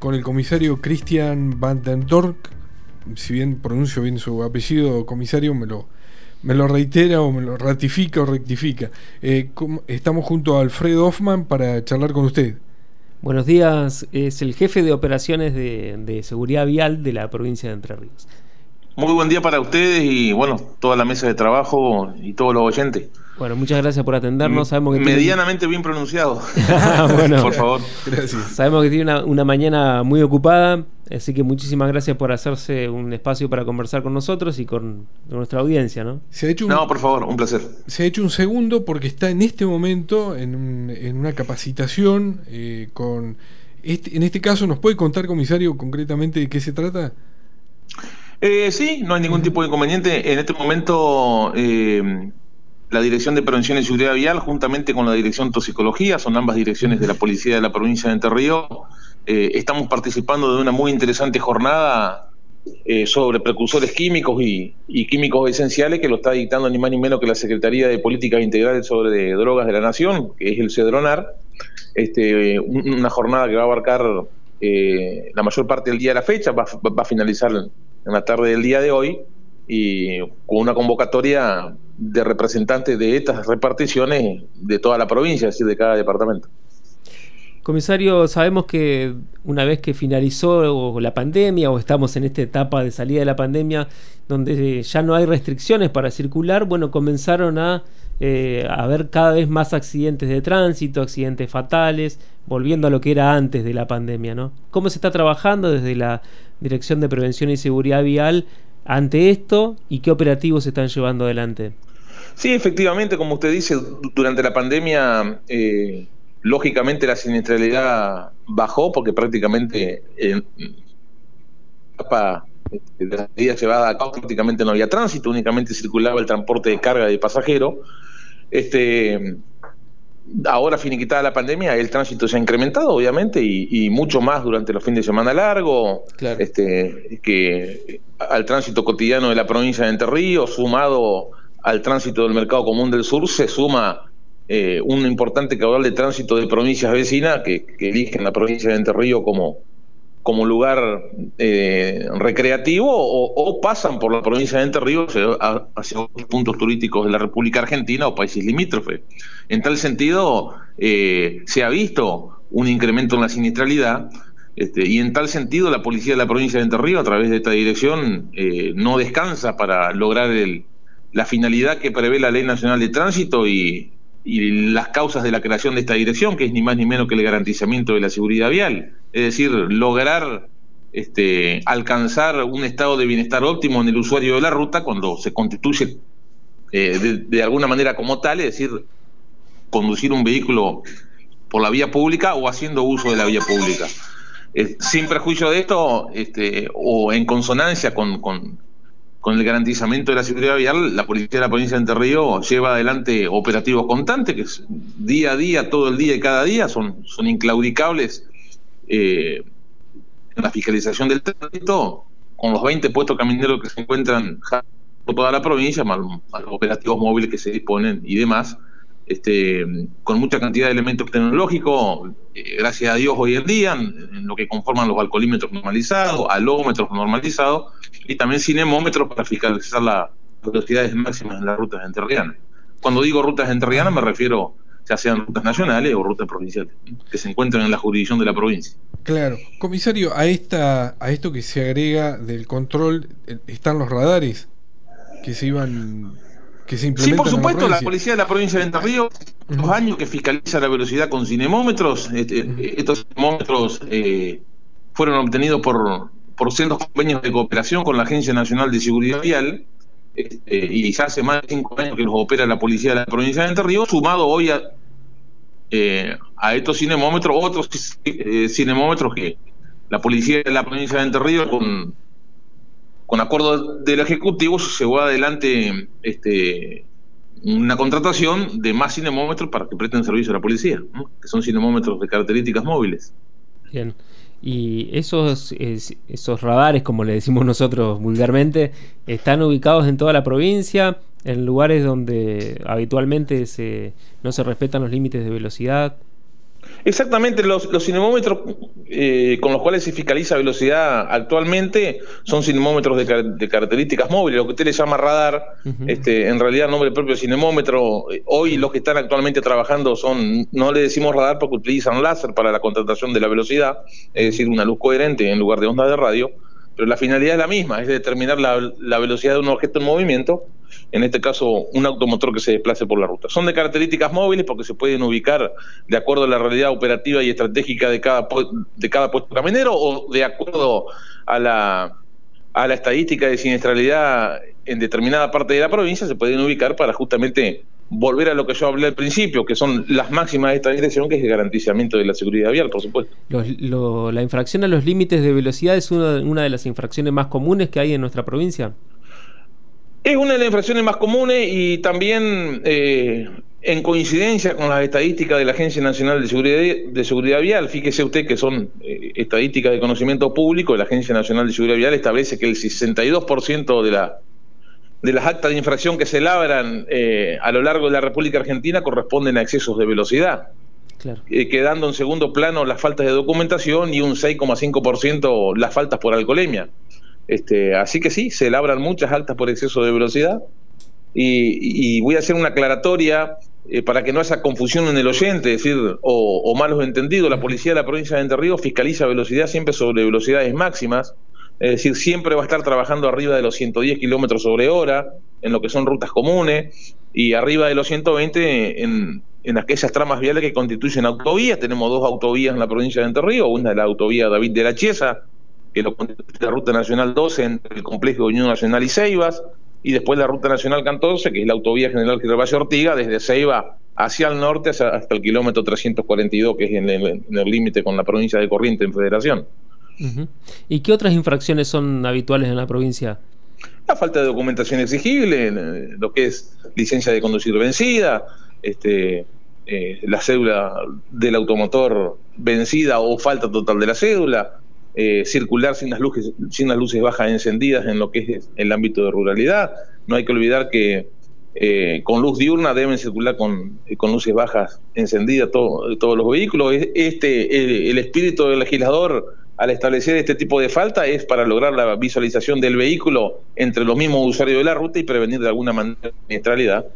Con el comisario Christian Van den Dork, si bien pronuncio bien su apellido, comisario, me lo, me lo reitera o me lo ratifica o rectifica. Eh, estamos junto a Alfredo Hoffman para charlar con usted. Buenos días, es el jefe de operaciones de, de seguridad vial de la provincia de Entre Ríos. Muy buen día para ustedes y bueno, toda la mesa de trabajo y todos los oyentes. Bueno, muchas gracias por atendernos. Sabemos que Medianamente bien pronunciado. bueno, por favor. Gracias. Sabemos que tiene una, mañana muy ocupada, así que muchísimas gracias por hacerse un espacio para conversar con nosotros y con nuestra audiencia, ¿no? Se ha hecho no, por favor, un placer. Se ha hecho un segundo porque está en este momento en, en una capacitación eh, con... Este, en este caso, ¿nos puede contar, comisario, concretamente de qué se trata? Eh, sí, no hay ningún tipo de inconveniente. En este momento, eh, la Dirección de Prevención y Seguridad Vial, juntamente con la Dirección de Toxicología, son ambas direcciones de la Policía de la provincia de Entre Ríos, eh, estamos participando de una muy interesante jornada sobre precursores químicos y, químicos esenciales que lo está dictando ni más ni menos que la Secretaría de Políticas Integrales sobre Drogas de la Nación, que es el CEDRONAR. Este, una jornada que va a abarcar la mayor parte del día de la fecha, va, va a finalizar en la tarde del día de hoy y con una convocatoria de representantes de estas reparticiones de toda la provincia, es decir, de cada departamento. Comisario, sabemos que una vez que finalizó la pandemia o estamos en esta etapa de salida de la pandemia, donde ya no hay restricciones para circular, bueno, comenzaron a eh, haber cada vez más accidentes de tránsito, accidentes fatales, volviendo a lo que era antes de la pandemia, ¿no? ¿Cómo se está trabajando desde la Dirección de Prevención y Seguridad Vial ante esto y qué operativos se están llevando adelante? Sí, efectivamente, como usted dice, durante la pandemia, eh, lógicamente la siniestralidad bajó porque prácticamente en este, de la medida llevada a cabo prácticamente no había tránsito, únicamente circulaba el transporte de carga de pasajeros. Este, ahora finiquitada la pandemia, el tránsito se ha incrementado, obviamente, y, mucho más durante los fines de semana largo, este, que al tránsito cotidiano de la provincia de Entre Ríos, sumado al tránsito del mercado común del sur, se suma eh, un importante caudal de tránsito de provincias vecinas que, eligen la provincia de Entre Ríos como, como lugar eh, recreativo o, pasan por la provincia de Entre Ríos hacia, otros puntos turísticos de la República Argentina o países limítrofes. En tal sentido, eh, se ha visto un incremento en la siniestralidad este, y en tal sentido la policía de la provincia de Entre Ríos, a través de esta dirección, eh, no descansa para lograr la finalidad que prevé la Ley Nacional de Tránsito y, y las causas de la creación de esta dirección, que es ni más ni menos que el garantizamiento de la seguridad vial. Es decir, lograr este, alcanzar un estado de bienestar óptimo en el usuario de la ruta cuando se constituye eh, de, alguna manera como tal, es decir, conducir un vehículo por la vía pública o haciendo uso de la vía pública. sin perjuicio de esto, este, o en consonancia con, con el garantizamiento de la seguridad vial, la policía de la provincia de Entre Ríos lleva adelante operativos constantes, que es día a día, todo el día y cada día, son, son inclaudicables eh, en la fiscalización del tránsito, con los 20 puestos camineros que se encuentran por toda la provincia, más, los operativos móviles que se disponen y demás, este, con mucha cantidad de elementos tecnológicos, eh, gracias a Dios hoy en día, en, lo que conforman los alcoholímetros normalizados, alómetros normalizados, y también cinemómetros para fiscalizar las velocidades máximas en las rutas enterrianas. Cuando digo rutas enterrianas me refiero ya sean rutas nacionales o rutas provinciales, que se encuentran en la jurisdicción de la provincia. Claro. Comisario, a esta a esto que se agrega del control, eh, ¿están los radares que se iban que se Sí, por supuesto, la, policía de la provincia de Entre Ríos, los años que fiscaliza la velocidad con cinemómetros, este, estos cinemómetros eh, fueron obtenidos por por sendos convenios de cooperación con la Agencia Nacional de Seguridad Vial, este, y ya hace más de cinco años que los opera la policía de la provincia de Entre Ríos, sumado hoy a, eh, a estos cinemómetros, otros eh, cinemómetros que la policía de la provincia de Entre Ríos, con, con acuerdo del Ejecutivo, llevó adelante este, una contratación de más cinemómetros para que presten servicio a la policía, que son cinemómetros de características móviles. Bien. Y esos, esos radares, como le decimos nosotros vulgarmente, están ubicados en toda la provincia, en lugares donde habitualmente se, no se respetan los límites de velocidad. Exactamente, los, los cinemómetros eh, con los cuales se fiscaliza velocidad actualmente son cinemómetros de, características móviles, lo que usted le llama radar, este, en realidad el nombre propio cinemómetro. Hoy los que están actualmente trabajando son, no le decimos radar porque utilizan láser para la contratación de la velocidad, es decir, una luz coherente en lugar de ondas de radio, pero la finalidad es la misma, es determinar la velocidad de un objeto en movimiento en este caso un automotor que se desplace por la ruta. Son de características móviles porque se pueden ubicar de acuerdo a la realidad operativa y estratégica de cada, de cada puesto caminero o de acuerdo a la, a la estadística de siniestralidad en determinada parte de la provincia, se pueden ubicar para justamente volver a lo que yo hablé al principio, que son las máximas de esta dirección, que es el garantizamiento de la seguridad vial, por supuesto. ¿La infracción a los límites de velocidad es una de las infracciones más comunes que hay en nuestra provincia? Es una de las infracciones más comunes y también eh, en coincidencia con las estadísticas de la Agencia Nacional de Seguridad, de Seguridad Vial. Fíjese usted que son eh, estadísticas de conocimiento público. La Agencia Nacional de Seguridad Vial establece que el 62% de, la, de las actas de infracción que se labran eh, a lo largo de la República Argentina corresponden a excesos de velocidad. quedando en segundo plano las faltas de documentación y un 6,5% las faltas por alcoholemia. Este, así que sí, se labran muchas altas por exceso de velocidad. Y, voy a hacer una aclaratoria eh, para que no haya confusión en el oyente, es decir, o, malos entendidos. La policía de la provincia de Entre Ríos fiscaliza velocidad siempre sobre velocidades máximas, es decir, siempre va a estar trabajando arriba de los 110 kilómetros sobre hora en lo que son rutas comunes y arriba de los 120 en, en aquellas tramas viales que constituyen autovías. Tenemos dos autovías en la provincia de Entre Ríos, una es la autovía David de la Chiesa, que lo constituye la Ruta Nacional 12 entre el complejo de Unión Nacional y Ceibas, y después la Ruta Nacional 14, que es la autovía General Gervasio Ortiga, desde Ceiba hacia el norte hasta, el kilómetro 342, que es en el límite con la provincia de Corriente en Federación. ¿Y qué otras infracciones son habituales en la provincia? La falta de documentación exigible, eh, lo que es licencia de conducir vencida, este, eh, la cédula del automotor vencida o falta total de la cédula, eh, circular sin las, luces, sin las luces bajas encendidas en lo que es el ámbito de ruralidad. No hay que olvidar que eh, con luz diurna deben circular con, con luces bajas encendidas todos los vehículos. Este, el, espíritu del legislador al establecer este tipo de falta es para lograr la visualización del vehículo entre los mismos usuarios de la ruta y prevenir de alguna manera la siniestralidad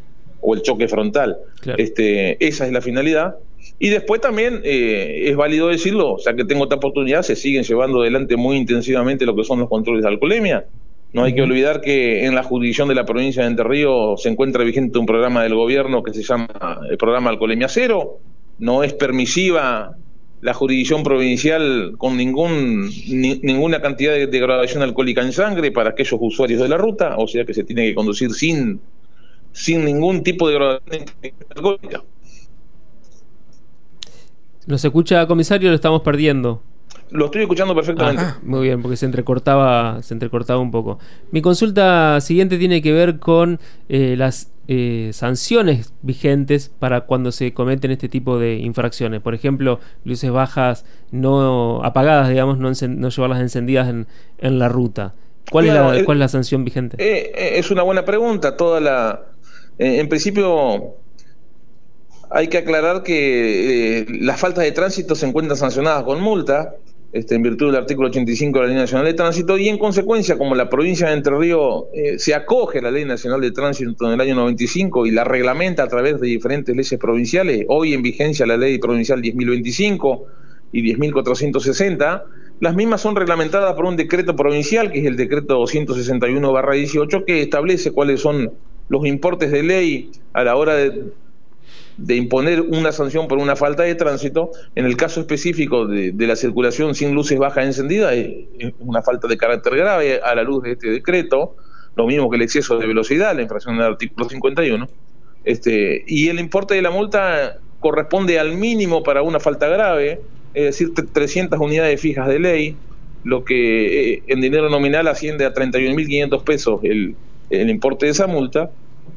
o el choque frontal. Este, esa es la finalidad. Y después también eh, es válido decirlo, o sea que tengo esta oportunidad, se siguen llevando adelante muy intensivamente lo que son los controles de alcoholemia. No hay que olvidar que en la jurisdicción de la provincia de Entre Ríos se encuentra vigente un programa del gobierno que se llama el programa Alcoholemia Cero. No es permisiva la jurisdicción provincial con ningún ninguna cantidad de degradación alcohólica en sangre para aquellos usuarios de la ruta, o sea que se tiene que conducir sin, sin ningún tipo de degradación alcohólica. ¿Nos escucha, comisario? Lo estamos perdiendo. Lo estoy escuchando perfectamente. Ah, muy bien, porque se entrecortaba, se entrecortaba un poco. Mi consulta siguiente tiene que ver con eh, las eh, sanciones vigentes para cuando se cometen este tipo de infracciones. Por ejemplo, luces bajas no apagadas, digamos, no, no llevarlas encendidas en, en, la ruta. ¿Cuál, es la, ¿Cuál es la sanción vigente? Eh, es una buena pregunta. Toda la, en principio hay que aclarar que eh, las faltas de tránsito se encuentran sancionadas con multa, este, en virtud del artículo 85 de la Ley Nacional de Tránsito, y en consecuencia, como la provincia de Entre Ríos eh, se acoge a la Ley Nacional de Tránsito en el año 95 y la reglamenta a través de diferentes leyes provinciales, hoy en vigencia la Ley Provincial 10.025 y 10.460, las mismas son reglamentadas por un decreto provincial, que es el decreto 261-18, que establece cuáles son los importes de ley a la hora de de imponer una sanción por una falta de tránsito, en el caso específico de, la circulación sin luces bajas encendidas, es, una falta de carácter grave a la luz de este decreto, lo mismo que el exceso de velocidad, la infracción del artículo 51, este, y el importe de la multa corresponde al mínimo para una falta grave, es decir, 300 unidades fijas de ley, lo que eh, en dinero nominal asciende a 31.500 pesos el, el importe de esa multa,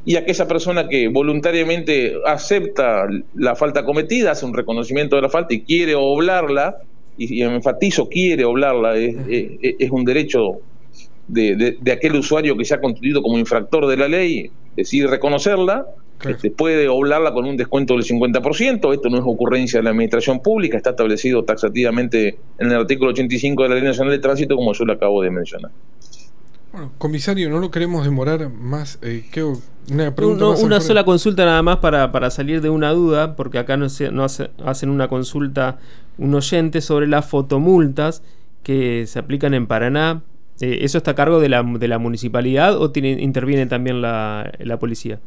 y aquella persona que voluntariamente acepta la falta cometida, hace un reconocimiento de la falta y quiere oblarla, y, enfatizo, quiere oblarla, es, es, un derecho de, de, aquel usuario que se ha constituido como infractor de la ley, decide reconocerla, Este, puede oblarla con un descuento del 50%, esto no es ocurrencia de la administración pública, está establecido taxativamente en el artículo 85 de la Ley Nacional de Tránsito, como yo le acabo de mencionar. Bueno, comisario, no lo queremos demorar más. Eh, una pregunta Una sola consulta nada más para, para, salir de una duda, porque acá no, se, no hacen una consulta un oyente sobre las fotomultas que se aplican en Paraná. Eh, ¿Eso está a cargo de la, de la municipalidad o tiene, interviene también la, la policía?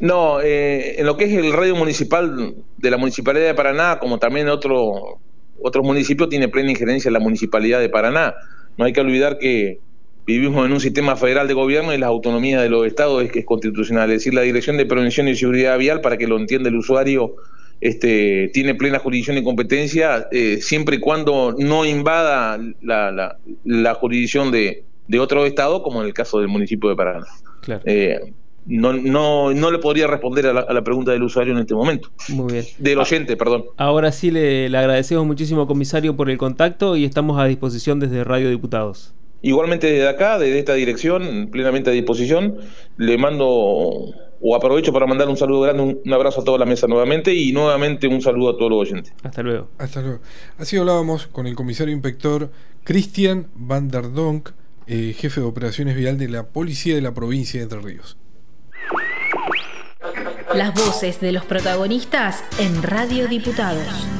No, eh, en lo que es el radio municipal de la Municipalidad de Paraná, como también otro, otros municipios, tiene plena injerencia la Municipalidad de Paraná. No hay que olvidar que vivimos en un sistema federal de gobierno y la autonomía de los estados es que es constitucional. Es decir, la Dirección de Prevención y Seguridad Vial, para que lo entienda el usuario, este, tiene plena jurisdicción y competencia eh, siempre y cuando no invada la, la, jurisdicción de, de, otro estado, como en el caso del municipio de Paraná. Claro. Eh, no, no, no le podría responder a la, pregunta del usuario en este momento. Muy bien. Del oyente, perdón. Ahora sí le, agradecemos muchísimo, comisario, por el contacto y estamos a disposición desde Radio Diputados. Igualmente desde acá, desde esta dirección, plenamente a disposición, le mando o aprovecho para mandar un saludo grande, un, abrazo a toda la mesa nuevamente y nuevamente un saludo a todos los oyentes. Hasta luego. Hasta luego. Así hablábamos con el comisario inspector Cristian van der Donk, eh, jefe de operaciones vial de la Policía de la provincia de Entre Ríos. Las voces de los protagonistas en Radio Diputados.